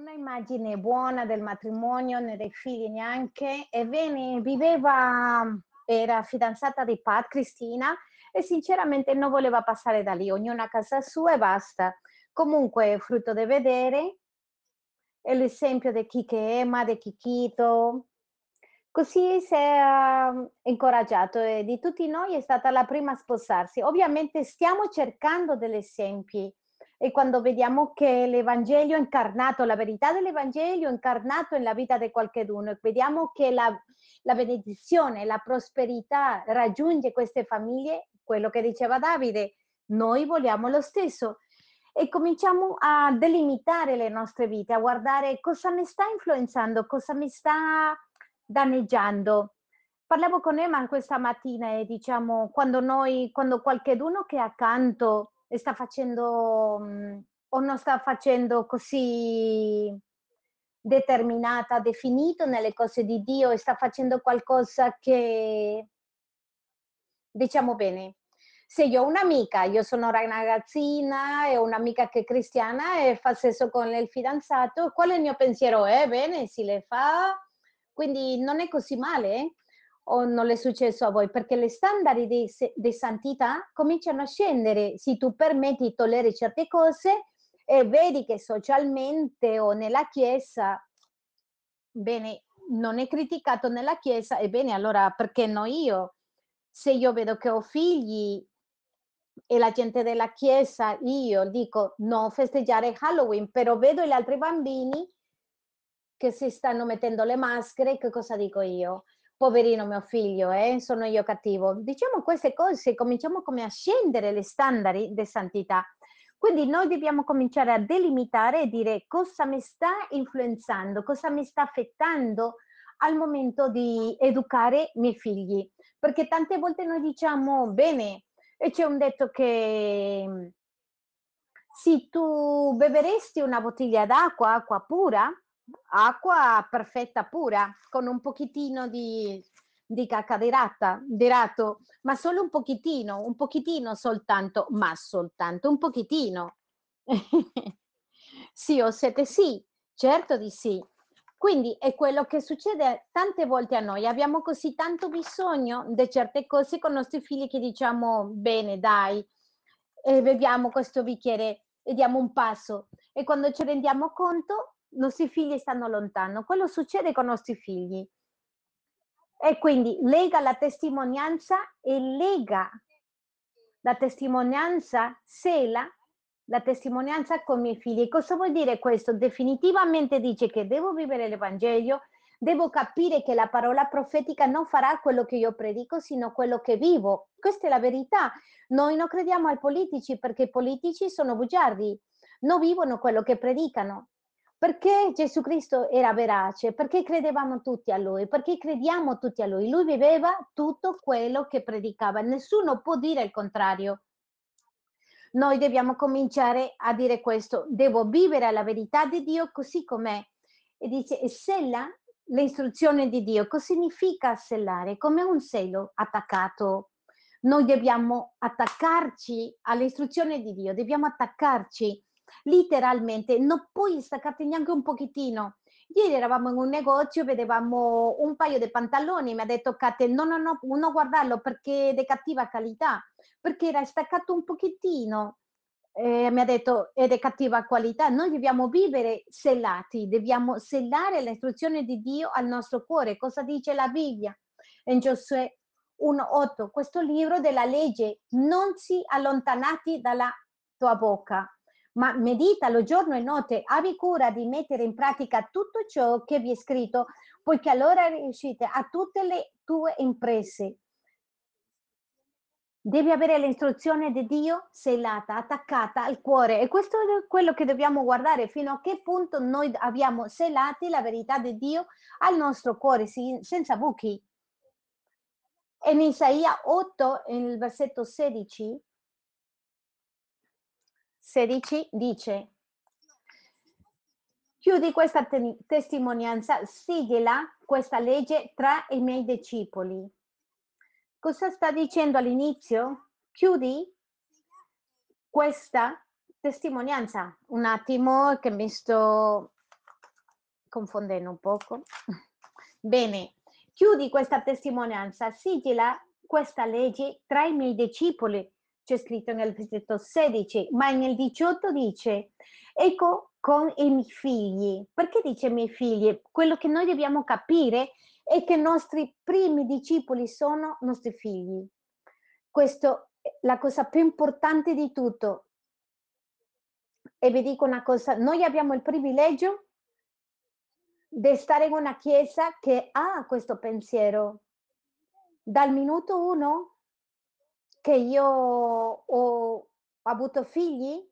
una immagine buona del matrimonio, né dei figli neanche. Ebbene, viveva, era fidanzata di Pat, Cristina, e sinceramente non voleva passare da lì, ognuno a casa sua e basta. Comunque, frutto di vedere, è l'esempio di chi che ama, di Chiquito. Così si è mm, incoraggiato e di tutti noi è stata la prima a sposarsi. Ovviamente stiamo cercando degli esempi e quando vediamo che l'Evangelio incarnato, la verità dell'Evangelio incarnato nella vita di qualcuno, vediamo che la, la benedizione, la prosperità raggiunge queste famiglie, quello che diceva Davide, noi vogliamo lo stesso e cominciamo a delimitare le nostre vite, a guardare cosa mi sta influenzando, cosa mi sta danneggiando. Parlavo con Emma questa mattina e diciamo quando noi, quando qualcuno che è accanto sta facendo mhmm, o non sta facendo così determinata, definito nelle cose di Dio e sta facendo qualcosa che diciamo bene, se io ho un'amica, io sono una ragazzina e ho un'amica che è cristiana e fa sesso con il fidanzato, qual è il mio pensiero? Eh, bene, si le fa, quindi non è così male o non è successo a voi? Perché le standard di, di santità cominciano a scendere se tu permetti di togliere certe cose e vedi che socialmente o nella chiesa, bene, non è criticato nella chiesa, ebbene allora perché no io? Se io vedo che ho figli e la gente della chiesa, io dico no festeggiare Halloween, però vedo gli altri bambini che si stanno mettendo le maschere, che cosa dico io? Poverino mio figlio, eh, sono io cattivo. Diciamo queste cose, cominciamo come a scendere le standard di santità. Quindi noi dobbiamo cominciare a delimitare e dire cosa mi sta influenzando, cosa mi sta affettando al momento di educare i miei figli. Perché tante volte noi diciamo, bene, e c'è un detto che se tu beveresti una bottiglia d'acqua, acqua pura, acqua perfetta pura, con un pochettino di, di cacca di, ratta, di ratto, ma solo un pochettino, un pochettino soltanto, ma soltanto un pochettino. sì o siete sì, certo di sì. Quindi è quello che succede tante volte a noi, abbiamo così tanto bisogno di certe cose con i nostri figli che diciamo bene dai, e beviamo questo bicchiere e diamo un passo e quando ci rendiamo conto i nostri figli stanno lontano. Quello succede con i nostri figli. E quindi lega la testimonianza e lega la testimonianza, sela la testimonianza con i miei figli. Cosa vuol dire questo? Definitivamente dice che devo vivere l'Evangelio, devo capire che la parola profetica non farà quello che io predico, sino quello che vivo. Questa è la verità. Noi non crediamo ai politici perché i politici sono bugiardi, non vivono quello che predicano. Perché Gesù Cristo era verace? Perché credevamo tutti a Lui? Perché crediamo tutti a Lui? Lui viveva tutto quello che predicava. Nessuno può dire il contrario. Noi dobbiamo cominciare a dire questo. Devo vivere la verità di Dio così com'è. E dice, e sella l'istruzione di Dio. Cosa significa sellare? Come un selo attaccato. Noi dobbiamo attaccarci all'istruzione di Dio, dobbiamo attaccarci letteralmente, non puoi staccarti neanche un pochettino. Ieri eravamo in un negozio, vedevamo un paio di pantaloni, mi ha detto Kate, no, no, no, non guardarlo perché è di cattiva qualità, perché era staccato un pochettino. Eh, mi ha detto è di cattiva qualità, noi dobbiamo vivere sellati, dobbiamo sellare l'istruzione di Dio al nostro cuore. Cosa dice la Bibbia? In Giosuè 1.8, questo libro della legge, non si allontanati dalla tua bocca, ma meditalo giorno e notte, abbi cura di mettere in pratica tutto ciò che vi è scritto, poiché allora riuscite a tutte le tue imprese. Devi avere l'istruzione di Dio selata, attaccata al cuore e questo è quello che dobbiamo guardare fino a che punto noi abbiamo selati la verità di Dio al nostro cuore senza buchi. in Isaia 8, nel versetto 16, 16 dice, chiudi questa te- testimonianza, sigila questa legge tra i miei discepoli. Cosa sta dicendo all'inizio? Chiudi questa testimonianza. Un attimo che mi sto confondendo un poco. Bene, chiudi questa testimonianza, sigila questa legge tra i miei discepoli, c'è scritto nel versetto 16, ma nel 18 dice, ecco con i miei figli. Perché dice miei figli? Quello che noi dobbiamo capire è che i nostri primi discepoli sono nostri figli. Questo è la cosa più importante di tutto. E vi dico una cosa, noi abbiamo il privilegio di stare in una chiesa che ha questo pensiero. Dal minuto uno che io ho avuto figli,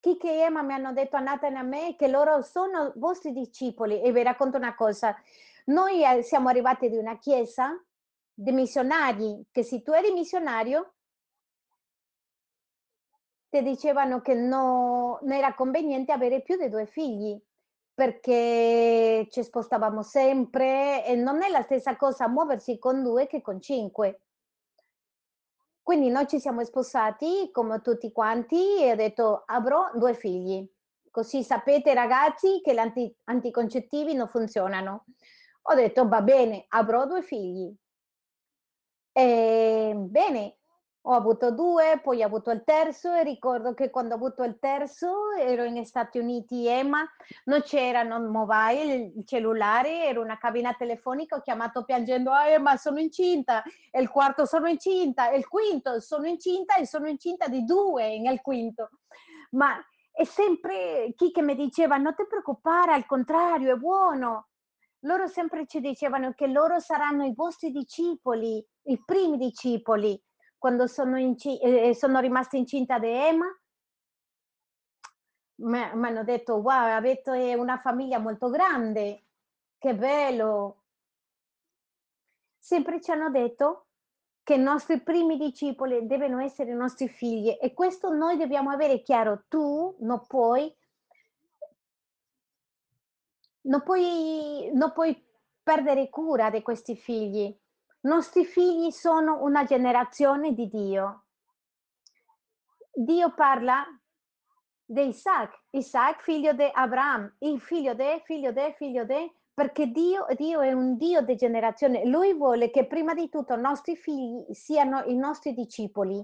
Kiki e Emma mi hanno detto a Nathan e a me che loro sono vostri discepoli e vi racconto una cosa. Noi eh, siamo arrivati di una chiesa di missionari, che se tu eri missionario ti dicevano che no, non era conveniente avere più di due figli perché ci spostavamo sempre e non è la stessa cosa muoversi con due che con cinque. Quindi noi ci siamo sposati come tutti quanti e ho detto avrò due figli. Così sapete ragazzi che gli anticoncettivi non funzionano. Ho detto va bene, avrò due figli. E, bene, ho avuto due, poi ho avuto il terzo e ricordo che quando ho avuto il terzo ero negli Stati Uniti, Emma, non c'erano mobile, il cellulare, era una cabina telefonica, ho chiamato piangendo, ah, Emma sono incinta, e il quarto sono incinta, e il quinto sono incinta e sono incinta di due nel quinto. Ma è sempre chi che mi diceva, non ti preoccupare, al contrario, è buono. Loro sempre ci dicevano che loro saranno i vostri discepoli, i primi discepoli quando sono, inci- eh, sono rimasta incinta di Emma, mi hanno detto, wow, avete una famiglia molto grande, che bello. Sempre ci hanno detto che i nostri primi discepoli devono essere i nostri figli e questo noi dobbiamo avere chiaro. Tu non puoi, non puoi, non puoi perdere cura di questi figli nostri figli sono una generazione di Dio. Dio parla di Isaac, Isaac figlio di Abramo, il figlio di, figlio di, figlio di, perché Dio, Dio, è un Dio di generazione. Lui vuole che prima di tutto i nostri figli siano i nostri discepoli.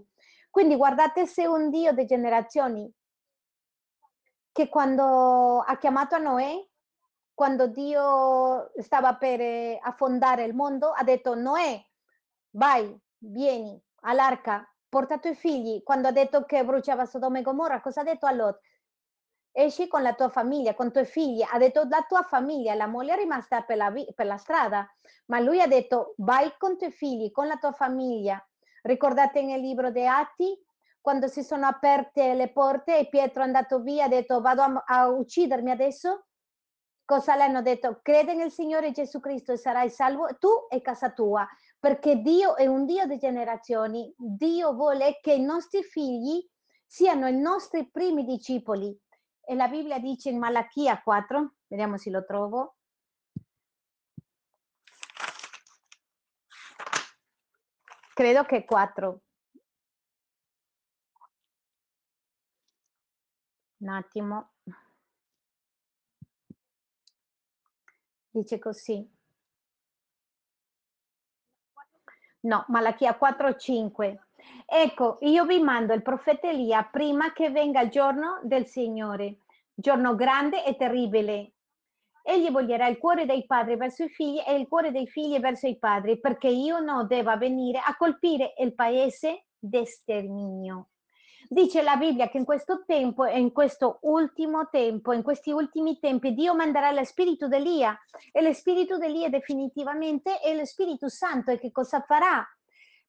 Quindi guardate se un Dio di generazioni che quando ha chiamato a Noè quando Dio stava per eh, affondare il mondo, ha detto Noè, vai, vieni all'arca, porta i tuoi figli. Quando ha detto che bruciava Sodoma e Gomorra, cosa ha detto a Lot? Esci con la tua famiglia, con i tuoi figli. Ha detto la tua famiglia, la moglie è rimasta per la, per la strada, ma lui ha detto vai con i tuoi figli, con la tua famiglia. Ricordate nel libro dei Atti? Quando si sono aperte le porte e Pietro è andato via, ha detto vado a, a uccidermi adesso? Cosa le hanno detto? Crede nel Signore Gesù Cristo e sarai salvo tu e casa tua, perché Dio è un Dio di generazioni. Dio vuole che i nostri figli siano i nostri primi discepoli. E la Bibbia dice in Malachia 4, vediamo se lo trovo. Credo che 4. Un attimo. Dice così. No, Malachia 4:5. Ecco, io vi mando il profeta Elia prima che venga il giorno del Signore, giorno grande e terribile. Egli voglierà il cuore dei padri verso i figli e il cuore dei figli verso i padri, perché io non debba venire a colpire il paese d'esterminio. Dice la Bibbia che in questo tempo e in questo ultimo tempo, in questi ultimi tempi, Dio manderà lo spirito d'Elia e lo spirito d'Elia definitivamente è lo Spirito Santo e che cosa farà?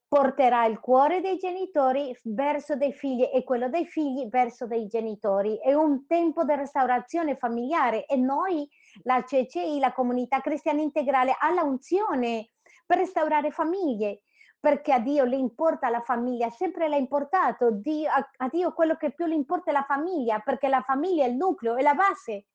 Porterà il cuore dei genitori verso dei figli e quello dei figli verso dei genitori. È un tempo di restaurazione familiare e noi, la CCI, la comunità cristiana integrale, ha la unzione per restaurare famiglie perché a Dio le importa la famiglia, sempre l'ha importato, Dio, a, a, Dio quello che più le importa è la famiglia, perché la famiglia è il nucleo, è la base.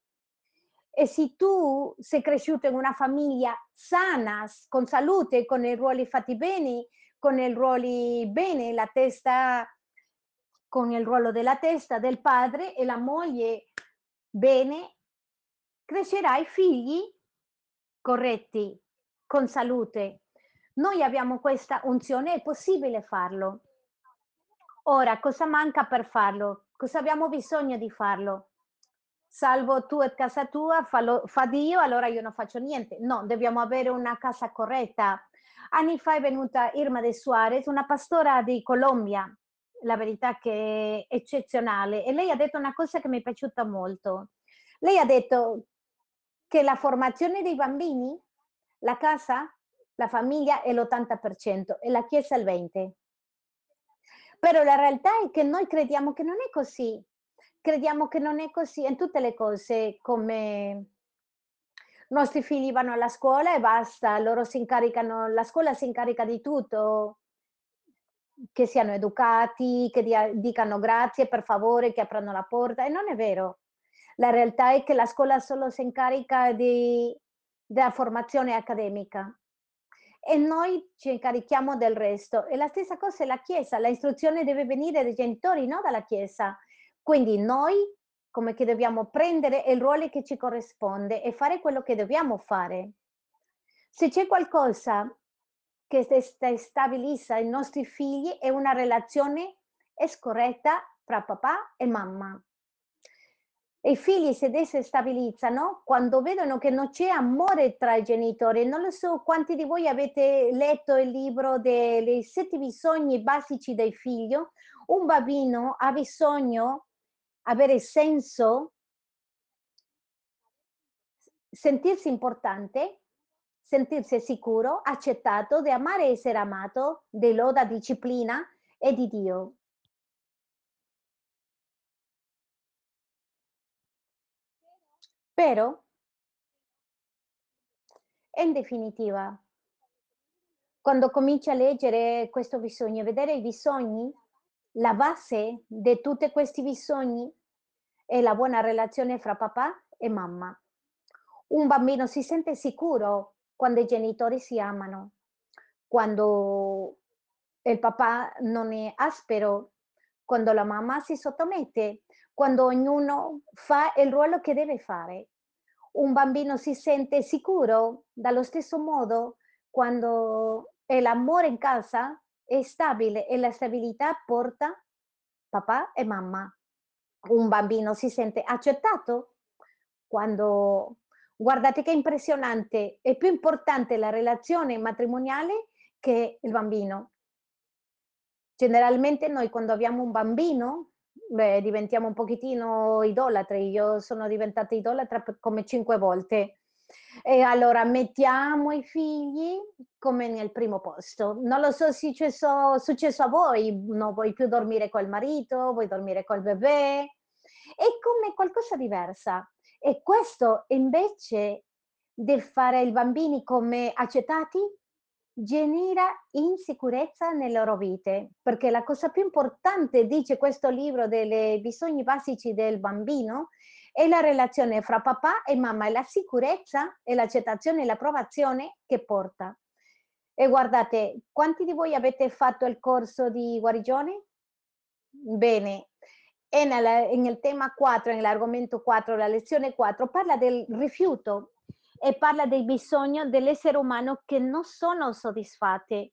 E se tu sei cresciuto in una famiglia sana, con salute, con i ruoli fatti bene, con i ruoli bene, la testa, con il ruolo della testa del padre e la moglie bene, crescerai figli corretti, con salute. Noi abbiamo questa unzione, è possibile farlo. Ora, cosa manca per farlo? Cosa abbiamo bisogno di farlo? Salvo tu e casa tua, fallo, fa Dio, allora io non faccio niente. No, dobbiamo avere una casa corretta. Anni fa è venuta Irma de Suarez, una pastora di Colombia, la verità che è eccezionale, e lei ha detto una cosa che mi è piaciuta molto. Lei ha detto che la formazione dei bambini, la casa, la famiglia è l'80% e la chiesa il 20%. Però la realtà è che noi crediamo che non è così. Crediamo che non è così in tutte le cose, come i nostri figli vanno alla scuola e basta, loro si incaricano, la scuola si incarica di tutto, che siano educati, che dia, dicano grazie, per favore, che aprano la porta, e non è vero. La realtà è che la scuola solo si incarica di, della formazione accademica e noi ci incarichiamo del resto. E la stessa cosa è la Chiesa, la istruzione deve venire dai genitori, non dalla Chiesa. Quindi noi come che dobbiamo prendere il ruolo che ci corrisponde e fare quello che dobbiamo fare. Se c'è qualcosa che stabilizza i nostri figli è una relazione scorretta tra papà e mamma. E i figli si desestabilizzano quando vedono che non c'è amore tra i genitori. Non lo so quanti di voi avete letto il libro dei sette bisogni basici del figlio. Un bambino ha bisogno avere senso, sentirsi importante, sentirsi sicuro, accettato, di amare e essere amato, di loda, disciplina e di Dio. Però, in definitiva, quando cominci a leggere questo bisogno, vedere i bisogni, la base di tutti questi bisogni è la buona relazione fra papà e mamma. Un bambino si sente sicuro quando i genitori si amano, quando il papà non è aspero, quando la mamma si sottomette, quando ognuno fa il ruolo che deve fare. Un bambino si sente sicuro dallo stesso modo quando l'amore in casa è stabile e la stabilità porta papà e mamma. Un bambino si sente accettato quando guardate che impressionante, è più importante la relazione matrimoniale che il bambino. Generalmente noi quando abbiamo un bambino beh, diventiamo un pochettino idolatri. Io sono diventata idolatra come cinque volte. E allora mettiamo i figli come nel primo posto. Non lo so se è successo, a voi, non vuoi più dormire col marito, vuoi dormire col bebè. È come qualcosa diversa. E questo invece di fare i bambini come accettati, genera insicurezza nelle loro vite, perché la cosa più importante, dice questo libro, dei bisogni basici del bambino, è la relazione fra papà e mamma, è la sicurezza e l'accettazione e l'approvazione che porta. E guardate, quanti di voi avete fatto il corso di guarigione? Bene, e nel, nel tema 4, nell'argomento 4, la lezione 4, parla del rifiuto e parla del bisogno dell'essere umano che non sono soddisfatti.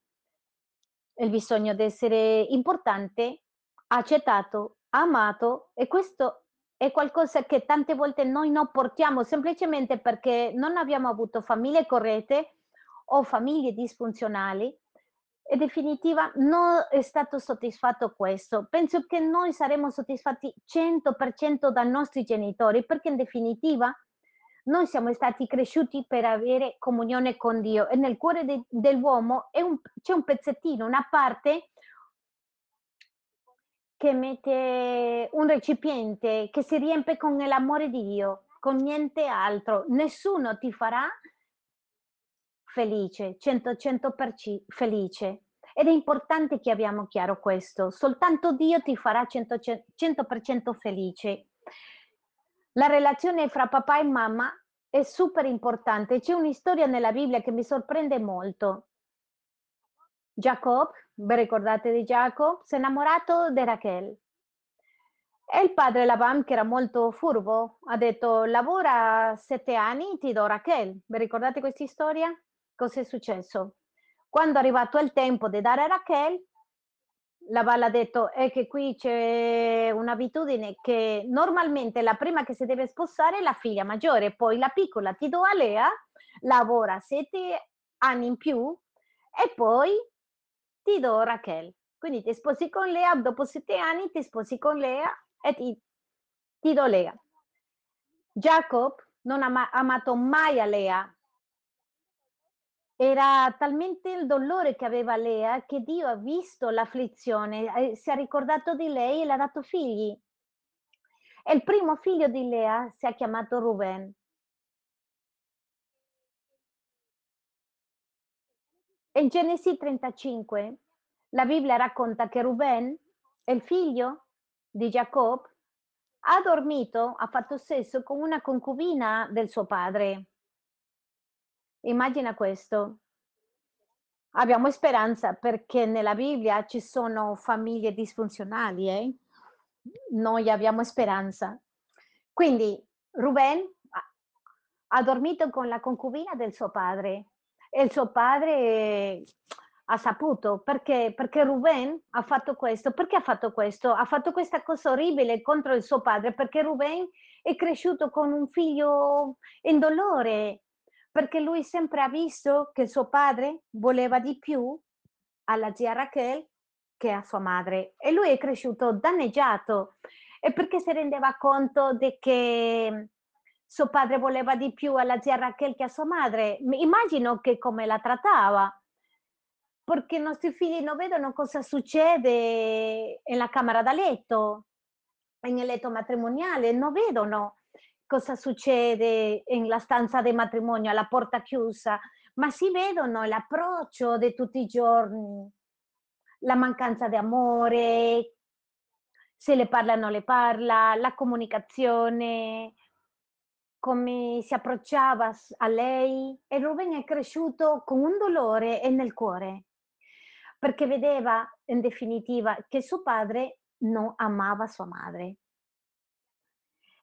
Il bisogno di essere importante, accettato, amato e questo è qualcosa che tante volte noi non portiamo semplicemente perché non abbiamo avuto famiglie corrette o famiglie disfunzionali. In definitiva non è stato soddisfatto questo. Penso che noi saremo soddisfatti 100% dai nostri genitori perché in definitiva noi siamo stati cresciuti per avere comunione con Dio e nel cuore de, dell'uomo un, c'è un pezzettino, una parte che mette un recipiente che si riempie con l'amore di Dio, con niente altro. Nessuno ti farà felice, 100, 100% felice. Ed è importante che abbiamo chiaro questo. Soltanto Dio ti farà 100%, 100% felice. La relazione fra papà e mamma è super importante. C'è un'istoria nella Bibbia che mi sorprende molto. Jacob, vi ricordate di Jacob? Si è innamorato di Rachel. E il padre Laban, che era molto furbo, ha detto: "Lavora 7 anni, ti do Rachel". Vi ricordate questa storia? Cos'è successo? Quando è arrivato il tempo di dare Rachel, Laban ha detto: "È che qui c'è un'abitudine che normalmente la prima che si deve sposare è la figlia maggiore, poi la piccola ti do a Lea, lavora 7 anni in più e poi ti do Rachel. Quindi ti sposi con Lea, dopo 7 anni ti sposi con Lea e ti ti do Lea". Jacob non ha ma amato mai a Lea. Era talmente il dolore che aveva Lea che Dio ha visto l'afflizione, e si è ricordato di lei e le ha dato figli. E il primo figlio di Lea si è chiamato Ruben. In Genesi 35 la Bibbia racconta che Ruben, il figlio di Giacobbe, ha dormito, ha fatto sesso con una concubina del suo padre. Immagina questo. Abbiamo speranza perché nella Bibbia ci sono famiglie disfunzionali, eh. Noi abbiamo speranza. Quindi Ruben ha dormito con la concubina del suo padre e il suo padre ha saputo perché perché Ruben ha fatto questo. Perché ha fatto questo? Ha fatto questa cosa orribile contro il suo padre perché Ruben è cresciuto con un figlio in dolore, perché lui sempre ha visto che suo padre voleva di più alla zia Rachel che a sua madre e lui è cresciuto danneggiato e perché si rendeva conto de che suo padre voleva di più alla zia Rachel che a sua madre. Immagino che come la trattava. Perché i nostri figli non vedono cosa succede nella camera da letto, nel letto matrimoniale, non vedono cosa succede nella stanza del matrimonio, alla porta chiusa, ma si vedono l'approccio di tutti i giorni, la mancanza di amore, se le parla o non le parla, la comunicazione, come si approcciava a lei e Ruben è cresciuto con un dolore nel cuore, perché vedeva in definitiva che suo padre non amava sua madre.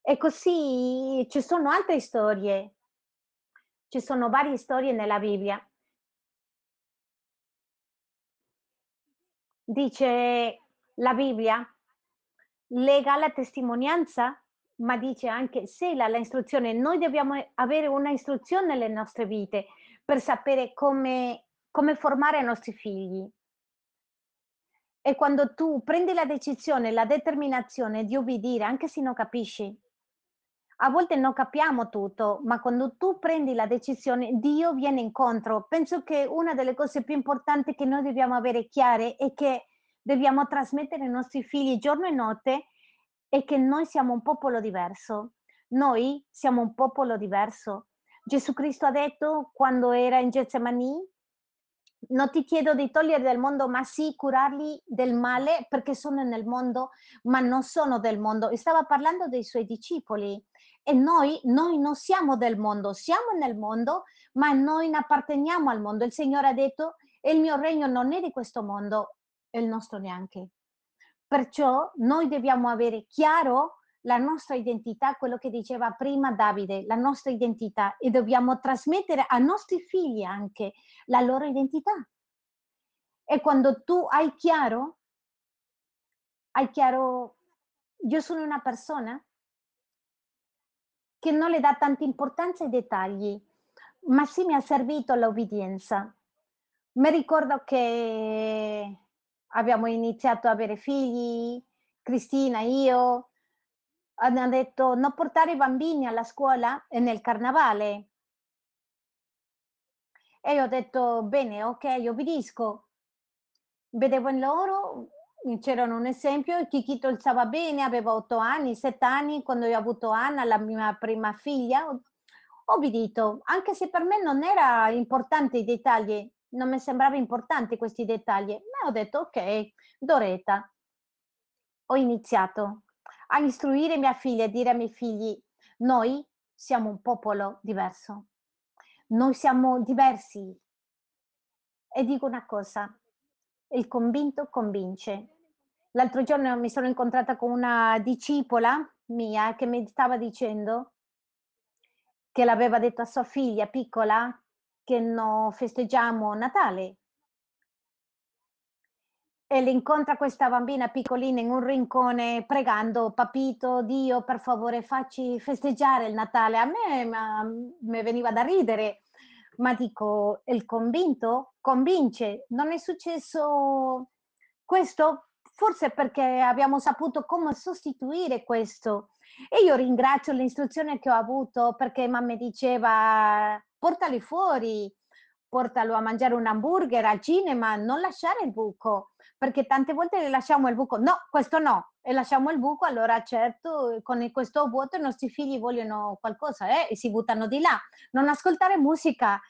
E così ci sono altre storie. Ci sono varie storie nella Bibbia. Dice la Bibbia, lega la testimonianza, ma dice anche sela la istruzione. Noi dobbiamo avere una istruzione nelle nostre vite per sapere come come formare i nostri figli. E quando tu prendi la decisione, la determinazione di ubbidire, anche se non capisci a volte non capiamo tutto, ma quando tu prendi la decisione, Dio viene incontro. Penso che una delle cose più importanti che noi dobbiamo avere chiare e che dobbiamo trasmettere ai nostri figli giorno e notte è che noi siamo un popolo diverso. Noi siamo un popolo diverso. Gesù Cristo ha detto quando era in Getsemani: "Non ti chiedo di toglierli dal mondo, ma sì curarli del male, perché sono nel mondo, ma non sono del mondo". E stava parlando dei suoi discepoli. E noi noi non siamo del mondo, siamo nel mondo, ma noi non apparteniamo al mondo. Il Signore ha detto: "E il mio regno non è di questo mondo, e il nostro neanche". Perciò noi dobbiamo avere chiaro la nostra identità, quello che diceva prima Davide, la nostra identità e dobbiamo trasmettere ai nostri figli anche la loro identità. E quando tu hai chiaro hai chiaro io sono una persona che non le dà tanta importanza ai dettagli, ma sì mi ha servito l'obbedienza. Mi ricordo che abbiamo iniziato a avere figli, Cristina, io, hanno detto: "Non portare i bambini alla scuola e nel carnevale". E io ho detto: "Bene, okay, obbedisco". Vedevo in loro c'erano un esempio, Chiquito il stava bene, aveva 8 anni, 7 anni, quando io ho avuto Anna, la mia prima figlia, ho obbedito, anche se per me non era importante i dettagli, non mi sembrava importante questi dettagli, ma ho detto: "Okay, do retta". Ho iniziato a istruire mia figlia e dire ai miei figli: "Noi siamo un popolo diverso. Noi siamo diversi". E dico una cosa: il convinto convince. L'altro giorno mi sono incontrata con una discepola mia che mi stava dicendo che l'aveva detto a sua figlia piccola che non festeggiamo Natale. E le incontra questa bambina piccolina in un rincone pregando, papito, Dio, per favore, facci festeggiare il Natale. A me mi veniva da ridere, ma dico, il convinto convince. Non è successo questo? Forse perché abbiamo saputo come sostituire questo. E io ringrazio l'istruzione che ho avuto perché mamma diceva portali fuori, portalo a mangiare un hamburger al cinema, non lasciare il buco, perché tante volte le lasciamo il buco, no, questo no, e lasciamo il buco, allora certo con questo vuoto i nostri figli vogliono qualcosa eh, e si buttano di là. Non ascoltare musica,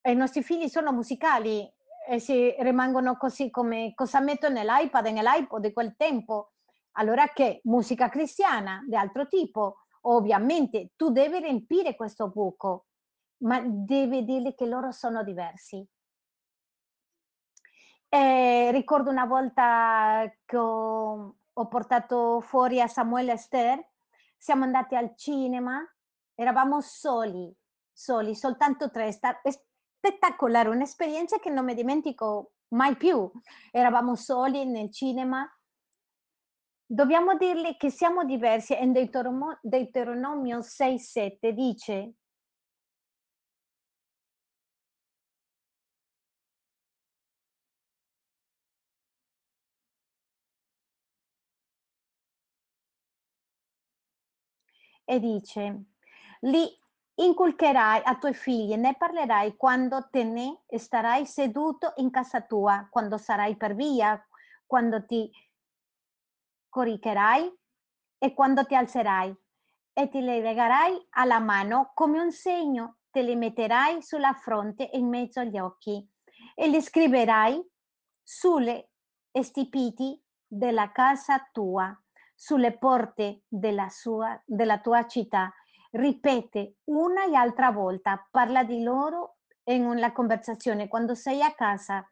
e i nostri figli sono musicali e si rimangono così come cosa metto nell'iPad nell'iPod di quel tempo. Allora che musica cristiana di altro tipo, ovviamente tu devi riempire questo buco ma devi dirgli che loro sono diversi. E ricordo una volta che ho, ho portato fuori a Samuele Ester, siamo andati al cinema, eravamo soli, soli, soltanto tre, spettacolare, un'esperienza che non mi dimentico mai più. Eravamo soli nel cinema. Dobbiamo dirgli che siamo diversi. In Deuteronomio 6,7 dice e dice, li inculcherai a tuoi figli, ne parlerai quando te ne starai seduto in casa tua, quando sarai per via, quando ti coricherai e quando ti alzerai e ti le legherai alla mano come un segno, te le metterai sulla fronte in mezzo agli occhi e le scriverai sulle stipiti della casa tua sulle porte della, sua, della tua città. Ripete una e altra volta, parla di loro in una conversazione. Quando sei a casa,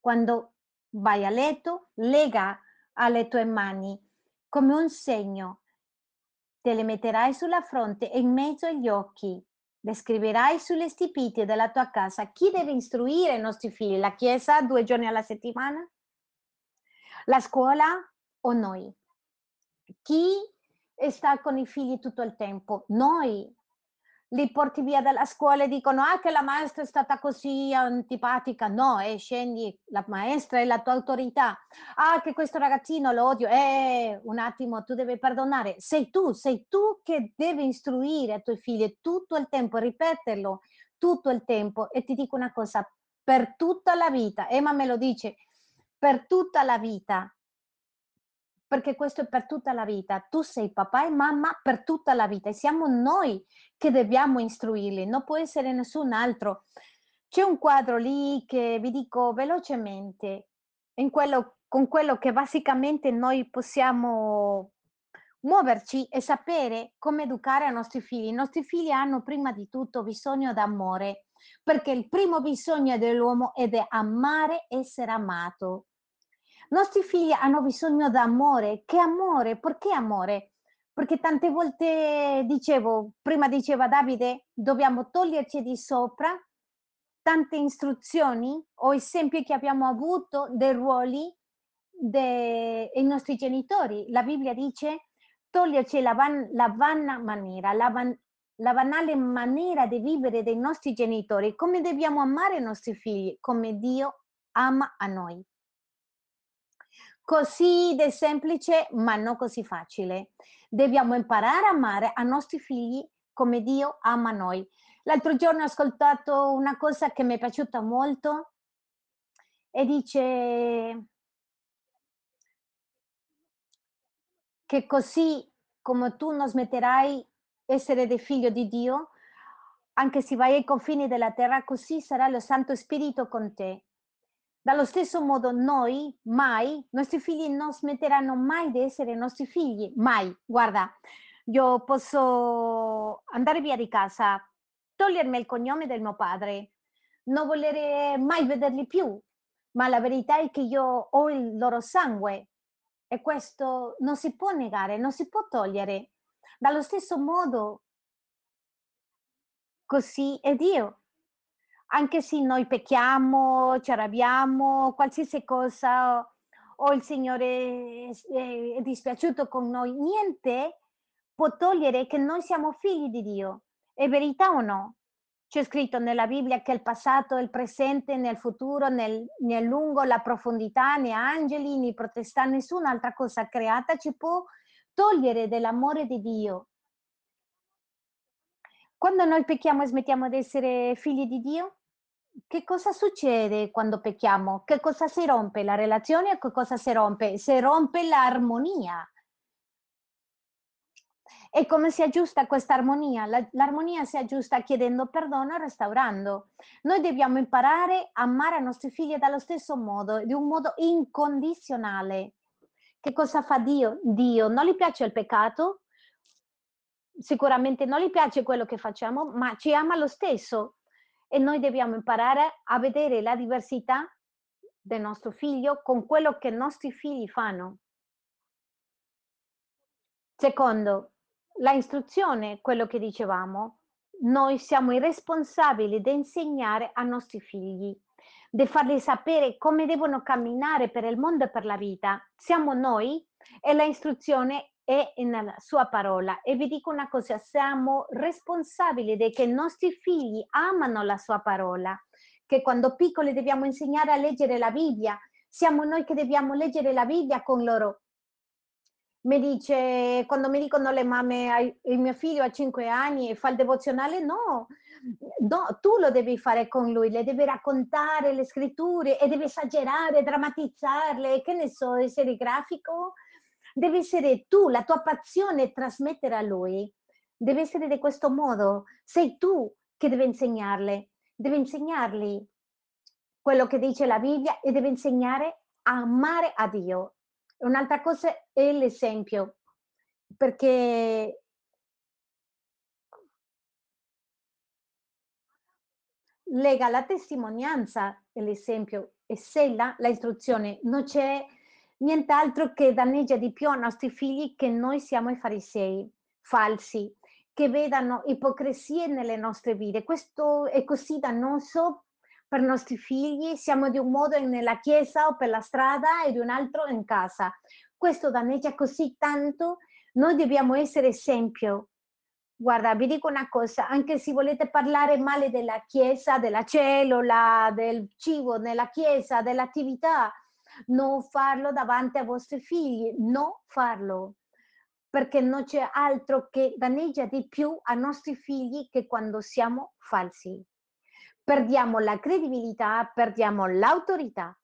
quando vai a letto, lega alle tue mani come un segno. Te le metterai sulla fronte e in mezzo agli occhi. Le scriverai sulle stipite della tua casa. Chi deve istruire i nostri figli? La Chiesa due giorni alla settimana? La scuola o noi? Chi sta con i figli tutto il tempo? Noi. Li porti via dalla scuola e dicono ah che la maestra è stata così antipatica, no, eh, scendi, la maestra è la tua autorità, ah che questo ragazzino lo odio, eh, un attimo, tu devi perdonare, sei tu, sei tu che devi istruire i tuoi figli tutto il tempo, ripeterlo tutto il tempo. E ti dico una cosa, per tutta la vita, Emma me lo dice, per tutta la vita perché questo è per tutta la vita. Tu sei papà e mamma per tutta la vita e siamo noi che dobbiamo istruirli, non può essere nessun altro. C'è un quadro lì che vi dico velocemente, quello, con quello che basicamente noi possiamo muoverci e sapere come educare i nostri figli. I nostri figli hanno prima di tutto bisogno d'amore, perché il primo bisogno dell'uomo è di amare, essere amato. I nostri figli hanno bisogno d'amore. Che amore? Perché amore? Perché tante volte dicevo, prima diceva Davide, dobbiamo toglierci di sopra tante istruzioni o esempi che abbiamo avuto dei ruoli dei nostri genitori. La Bibbia dice toglierci la, van, la vanna maniera, la, van, la banale maniera di vivere dei nostri genitori, come dobbiamo amare i nostri figli, come Dio ama a noi. Così di semplice, ma non così facile. Dobbiamo imparare a amare i nostri figli come Dio ama noi. L'altro giorno ho ascoltato una cosa che mi è piaciuta molto e dice che così come tu non smetterai essere del figlio di Dio, anche se vai ai confini della terra, così sarà lo Santo Spirito con te. Dallo stesso modo noi mai, i nostri figli non smetteranno mai di essere nostri figli, mai. Guarda, io posso andare via di casa, togliermi il cognome del mio padre, non volere mai vederli più, ma la verità è che io ho il loro sangue e questo non si può negare, non si può togliere. Dallo stesso modo, così è Dio. Anche se noi pecchiamo, ci arrabbiamo, qualsiasi cosa, o il Signore è, è dispiaciuto con noi, niente può togliere che noi siamo figli di Dio. È verità o no? C'è scritto nella Bibbia che il passato, il presente, nel futuro, nel, nel lungo, la profondità, né angeli, né protestare, nessun'altra cosa creata ci può togliere dell'amore di Dio. Quando noi pecchiamo e smettiamo di essere figli di Dio, che cosa succede quando pecchiamo? Che cosa si rompe? La relazione che cosa si rompe? Si rompe l'armonia. E come si aggiusta questa armonia? La, l'armonia si aggiusta chiedendo perdono e restaurando. Noi dobbiamo imparare a amare i nostri figli dallo stesso modo, di un modo incondizionale. Che cosa fa Dio? Dio non gli piace il peccato, sicuramente non gli piace quello che facciamo, ma ci ama lo stesso e noi dobbiamo imparare a vedere la diversità del nostro figlio con quello che i nostri figli fanno. Secondo, la istruzione, quello che dicevamo, noi siamo i responsabili di insegnare ai nostri figli, di farli sapere come devono camminare per il mondo e per la vita. Siamo noi e la istruzione è nella sua parola. E vi dico una cosa, siamo responsabili che i nostri figli amano la sua parola, che quando piccoli dobbiamo insegnare a leggere la Bibbia, siamo noi che dobbiamo leggere la Bibbia con loro. Mi dice, quando mi dicono le mamme, il mio figlio ha 5 anni e fa il devozionale, no, no, tu lo devi fare con lui, le devi raccontare le scritture e devi esagerare, drammatizzarle, che ne so, essere grafico, deve essere tu, la tua passione trasmettere a lui, deve essere di questo modo, sei tu che devi insegnarle, devi insegnargli quello che dice la Bibbia e deve insegnare a amare a Dio. Un'altra cosa è l'esempio, perché lega la testimonianza e l'esempio e sella la istruzione. Non c'è nient'altro che danneggia di più ai nostri figli che noi siamo i farisei falsi, che vedano ipocrisie nelle nostre vite. Questo è così dannoso per i nostri figli, siamo di un modo nella chiesa o per la strada e di un altro in casa. Questo danneggia così tanto, noi dobbiamo essere esempio. Guarda, vi dico una cosa, anche se volete parlare male della chiesa, della cellula, del cibo nella chiesa, dell'attività, non farlo davanti ai vostri figli, non farlo, perché non c'è altro che danneggia di più ai nostri figli che quando siamo falsi. Perdiamo la credibilità, perdiamo l'autorità,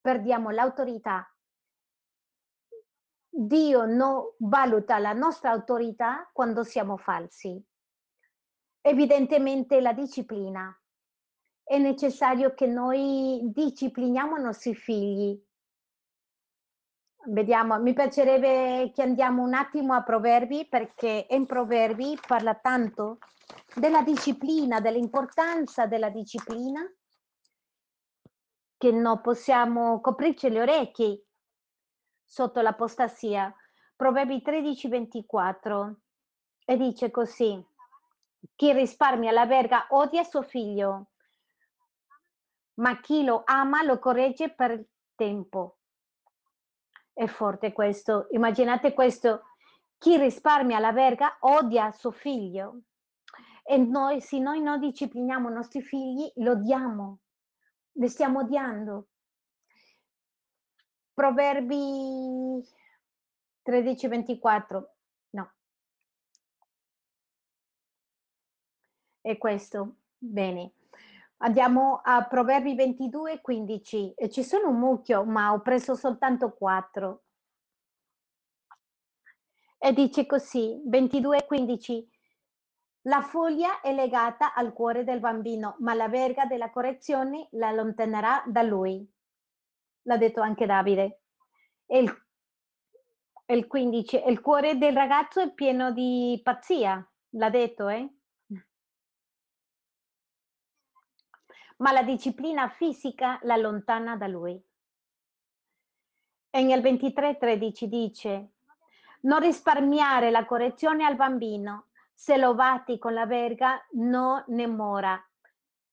perdiamo l'autorità. Dio non valuta la nostra autorità quando siamo falsi. Evidentemente la disciplina. È necessario che noi discipliniamo i nostri figli Vediamo, mi piacerebbe che andiamo un attimo a Proverbi perché in Proverbi parla tanto della disciplina, dell'importanza della disciplina, che non possiamo coprirci le orecchie sotto l'apostasia. Proverbi 13, 24 e dice così, chi risparmia la verga odia suo figlio, ma chi lo ama lo corregge per tempo. È forte questo. Immaginate questo. Chi risparmia la verga odia suo figlio. E noi, se noi non discipliniamo i nostri figli, lo odiamo. Li stiamo odiando. Proverbi 13-24. No. È questo. Bene. Andiamo a Proverbi 22, 15. E ci sono un mucchio, ma ho preso soltanto quattro. E dice così, 22, 15. La foglia è legata al cuore del bambino, ma la verga della correzione la allontanerà da lui. L'ha detto anche Davide. E il, il 15. Il cuore del ragazzo è pieno di pazzia. L'ha detto, eh? Ma la disciplina fisica la allontana da lui. E nel 23:13 dice: Non risparmiare la correzione al bambino, se lo batti con la verga non ne mora.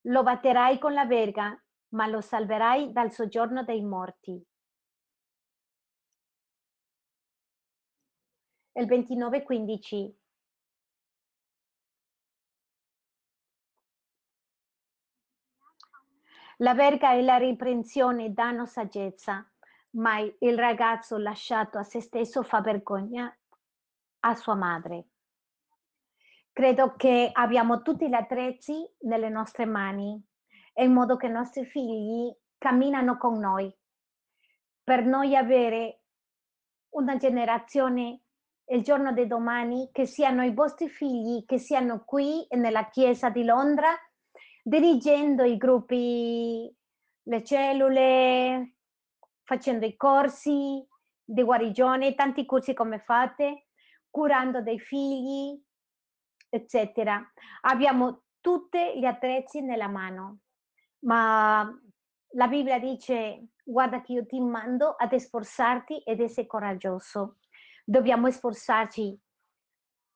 Lo batterai con la verga, ma lo salverai dal soggiorno dei morti. Il 29:15 La verga e la riprensione danno saggezza, ma il ragazzo lasciato a se stesso fa vergogna a sua madre. Credo che abbiamo tutti gli attrezzi nelle nostre mani, in modo che i nostri figli camminano con noi, per noi avere una generazione il giorno di domani che siano i vostri figli che siano qui nella chiesa di Londra dirigendo i gruppi, le cellule, facendo i corsi di guarigione, tanti corsi come fate, curando dei figli, eccetera. Abbiamo tutti gli attrezzi nella mano, ma la Bibbia dice guarda che io ti mando ad sforzarti ed essere coraggioso. Dobbiamo sforzarci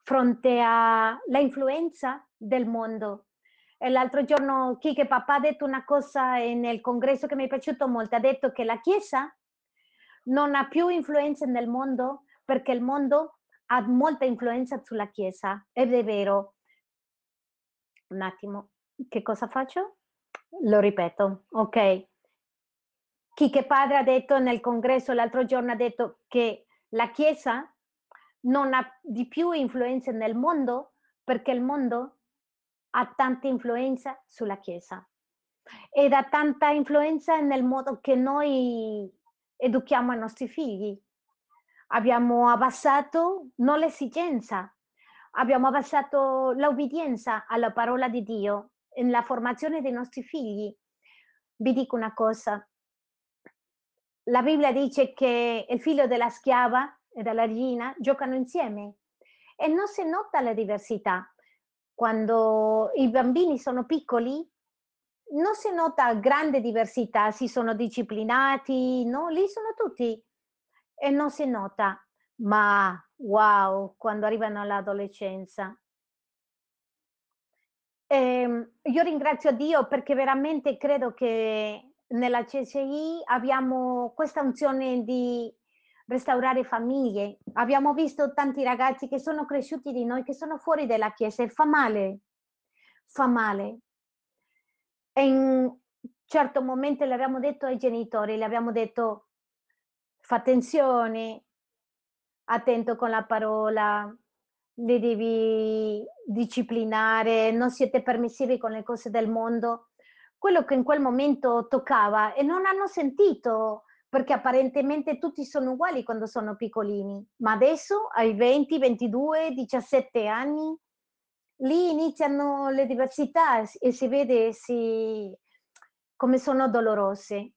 fronte alla influenza del mondo, L'altro giorno Kike papà ha detto una cosa nel congresso che mi è piaciuto molto, ha detto che la Chiesa non ha più influenza nel mondo perché il mondo ha molta influenza sulla Chiesa ed è vero. Un attimo, che cosa faccio? Lo ripeto, ok. Kike padre ha detto nel congresso l'altro giorno ha detto che la Chiesa non ha di più influenza nel mondo perché il mondo ha tanta influenza sulla Chiesa ed ha tanta influenza nel modo che noi educhiamo i nostri figli. Abbiamo abbassato non l'esigenza, abbiamo abbassato l'obbedienza alla parola di Dio nella formazione dei nostri figli. Vi dico una cosa, la Bibbia dice che il figlio della schiava e della regina giocano insieme e non si nota la diversità quando i bambini sono piccoli non si nota grande diversità, si sono disciplinati, no? Lì sono tutti e non si nota, ma wow, quando arrivano all'adolescenza. Eh, io ringrazio Dio perché veramente credo che nella CCI abbiamo questa unzione di restaurare famiglie. Abbiamo visto tanti ragazzi che sono cresciuti di noi, che sono fuori dalla chiesa e fa male, fa male. E in un certo momento le abbiamo detto ai genitori, le abbiamo detto fa attenzione, attento con la parola, li devi disciplinare, non siete permissivi con le cose del mondo. Quello che in quel momento toccava e non hanno sentito perché apparentemente tutti sono uguali quando sono piccolini, ma adesso ai 20, 22, 17 anni, lì iniziano le diversità e si vede si, come sono dolorose.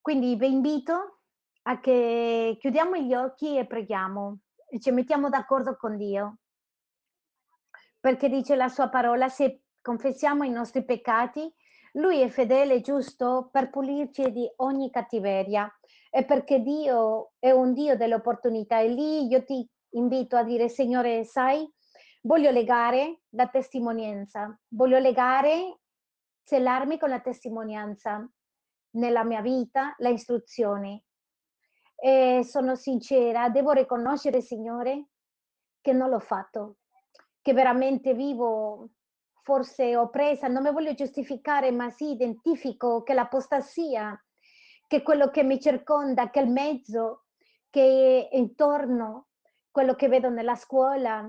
Quindi vi invito a che chiudiamo gli occhi e preghiamo e ci mettiamo d'accordo con Dio. Perché dice la sua parola, se confessiamo i nostri peccati, lui è fedele e giusto per pulirci di ogni cattiveria. E perché Dio è un Dio delle opportunità. E lì io ti invito a dire Signore, sai, voglio legare la testimonianza, voglio legare, sellarmi con la testimonianza nella mia vita, la istruzione. E sono sincera, devo riconoscere, Signore, che non l'ho fatto, che veramente vivo forse oppressa, non mi voglio giustificare, ma sì, identifico che l'apostasia, che quello che mi circonda, che il mezzo, che è intorno, quello che vedo nella scuola,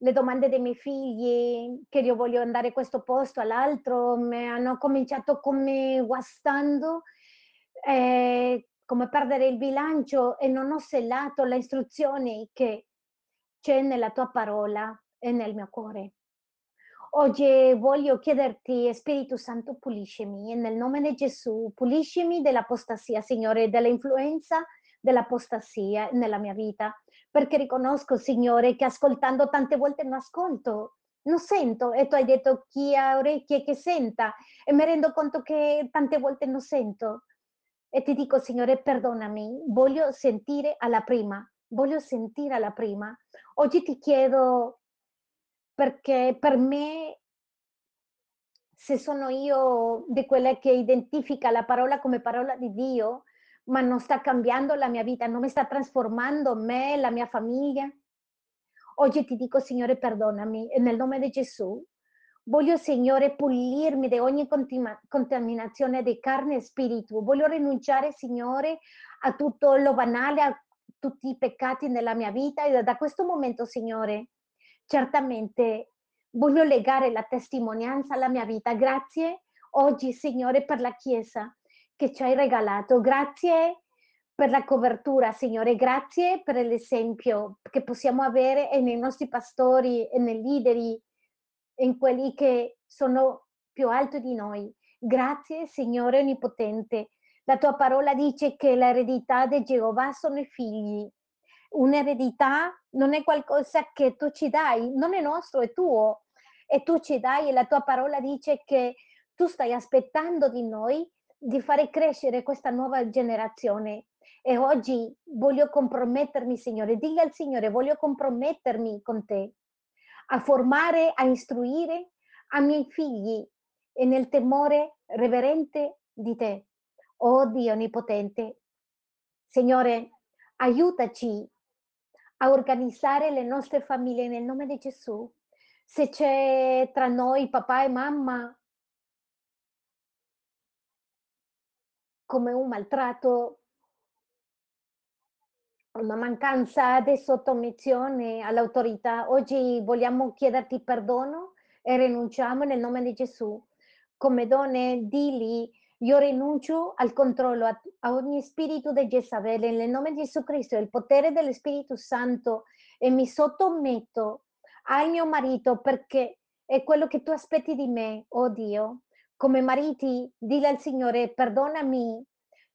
le domande dei miei figli, che io voglio andare a questo posto, all'altro, mi hanno cominciato come guastando, eh, come perdere il bilancio e non ho sellato le istruzioni che c'è nella tua parola e nel mio cuore. Oggi voglio chiederti, Spirito Santo, puliscimi nel nome di Gesù, puliscimi dell'apostasia, Signore, dell'influenza dell'apostasia nella mia vita, perché riconosco, Signore, che ascoltando tante volte non ascolto non sento. E tu hai detto chi ha orecchie che senta. E mi rendo conto che tante volte non sento. E ti dico, Signore, perdonami, voglio sentire alla prima, voglio sentire alla prima. Oggi ti chiedo perché per me, se sono io di quelle che identifica la parola come parola di Dio, ma non sta cambiando la mia vita, non mi sta trasformando me, la mia famiglia. Oggi ti dico, Signore, perdonami, nel nome di Gesù. Voglio, Signore, pulirmi da ogni contaminazione di carne e spirito. Voglio rinunciare, Signore, a tutto lo banale, a tutti i peccati nella mia vita e da questo momento, Signore, certamente voglio legare la testimonianza alla mia vita. Grazie oggi, Signore, per la Chiesa che ci hai regalato. Grazie per la copertura, Signore. Grazie per l'esempio che possiamo avere nei nostri pastori e nei leader, in quelli che sono più alti di noi. Grazie, Signore Onnipotente. La tua parola dice che l'eredità di Geova sono i figli. Un'eredità non è qualcosa che tu ci dai, non è nostro, è tuo. E tu ci dai e la tua parola dice che tu stai aspettando di noi di fare crescere questa nuova generazione. E oggi voglio compromettermi, Signore, dica al Signore, voglio compromettermi con te a formare, a istruire a miei figli e nel temore reverente di te. Oh Dio Onnipotente, Signore, aiutaci a organizzare le nostre famiglie nel nome di Gesù. Se c'è tra noi papà e mamma come un maltratto, una mancanza di sottomissione all'autorità, oggi vogliamo chiederti perdono e rinunciamo nel nome di Gesù. Come donne, dili io rinuncio al controllo a, a ogni spirito di Jezabele nel nome di Gesù Cristo, il potere dello Spirito Santo e mi sottometto al mio marito perché è quello che tu aspetti di me, oh Dio. Come mariti, dile al Signore, perdonami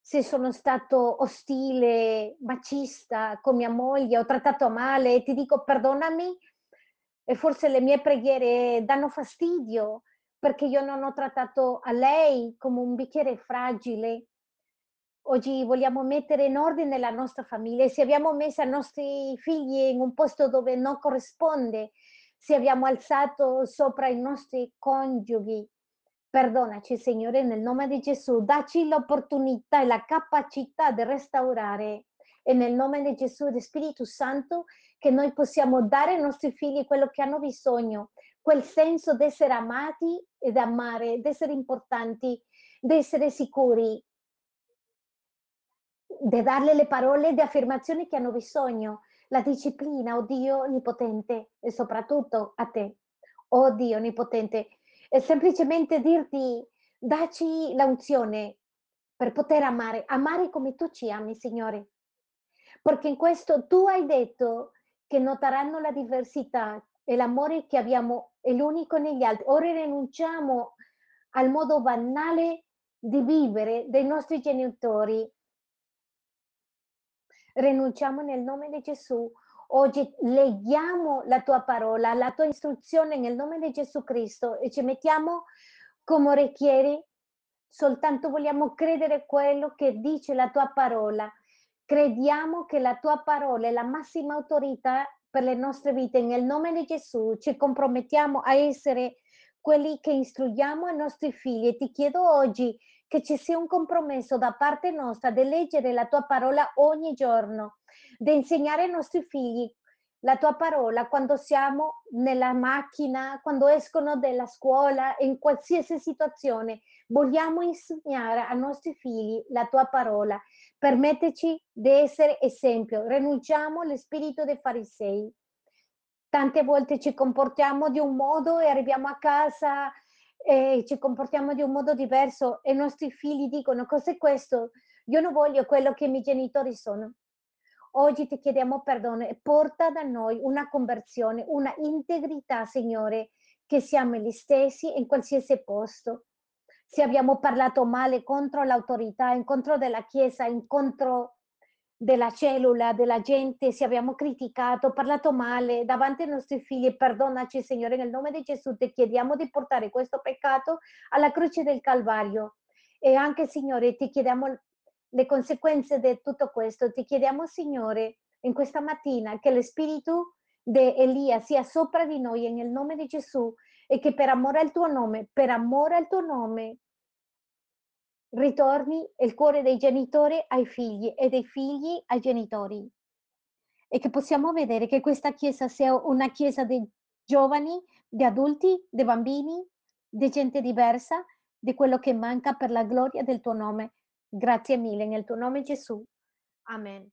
se sono stato ostile, macista con mia moglie, ho trattato male, e ti dico perdonami e forse le mie preghiere danno fastidio, perché io non ho trattato a lei come un bicchiere fragile. Oggi vogliamo mettere in ordine la nostra famiglia. Se abbiamo messo i nostri figli in un posto dove non corrisponde, se abbiamo alzato sopra i nostri coniughi, perdonaci Signore nel nome di Gesù, dacci l'opportunità e la capacità di restaurare e nel nome di Gesù e di Spirito Santo che noi possiamo dare ai nostri figli quello che hanno bisogno, quel senso di essere amati ed amare, di essere importanti, di essere sicuri, di darle le parole di affermazione che hanno bisogno, la disciplina, oh Dio onnipotente, e soprattutto a te, oh Dio onnipotente, e semplicemente dirti, dacci l'unzione per poter amare, amare come tu ci ami, Signore. Perché in questo tu hai detto che noteranno la diversità e l'amore che abbiamo è l'unico negli altri. Ora rinunciamo al modo banale di vivere dei nostri genitori. Rinunciamo nel nome di Gesù. Oggi leghiamo la tua parola, la tua istruzione nel nome di Gesù Cristo e ci mettiamo come orecchieri. Soltanto vogliamo credere quello che dice la tua parola. Crediamo che la tua parola è la massima autorità per le nostre vite. Nel nome di Gesù ci compromettiamo a essere quelli che istruiamo i nostri figli e ti chiedo oggi che ci sia un compromesso da parte nostra di leggere la tua parola ogni giorno, di insegnare ai nostri figli la tua parola quando siamo nella macchina, quando escono dalla scuola, in qualsiasi situazione. Vogliamo insegnare ai nostri figli la tua parola. Permetteci di essere esempio. Rinunciamo allo spirito dei farisei. Tante volte ci comportiamo di un modo e arriviamo a casa e ci comportiamo di un modo diverso e i nostri figli dicono cos'è questo? Io non voglio quello che i miei genitori sono. Oggi ti chiediamo perdono e porta da noi una conversione, una integrità, Signore, che siamo gli stessi in qualsiasi posto. Se abbiamo parlato male contro l'autorità, incontro della Chiesa, incontro della cellula, della gente, se abbiamo criticato, parlato male davanti ai nostri figli, perdonaci Signore, nel nome di Gesù ti chiediamo di portare questo peccato alla croce del Calvario. E anche Signore, ti chiediamo le conseguenze di tutto questo, ti chiediamo Signore, in questa mattina che lo spirito di Elia sia sopra di noi nel nome di Gesù e che per amore al tuo nome, per amore al tuo nome, ritorni il cuore dei genitori ai figli e dei figli ai genitori. E che possiamo vedere che questa chiesa sia una chiesa di giovani, di adulti, di bambini, di gente diversa, di quello che manca per la gloria del tuo nome. Grazie mille, nel tuo nome Gesù. Amen.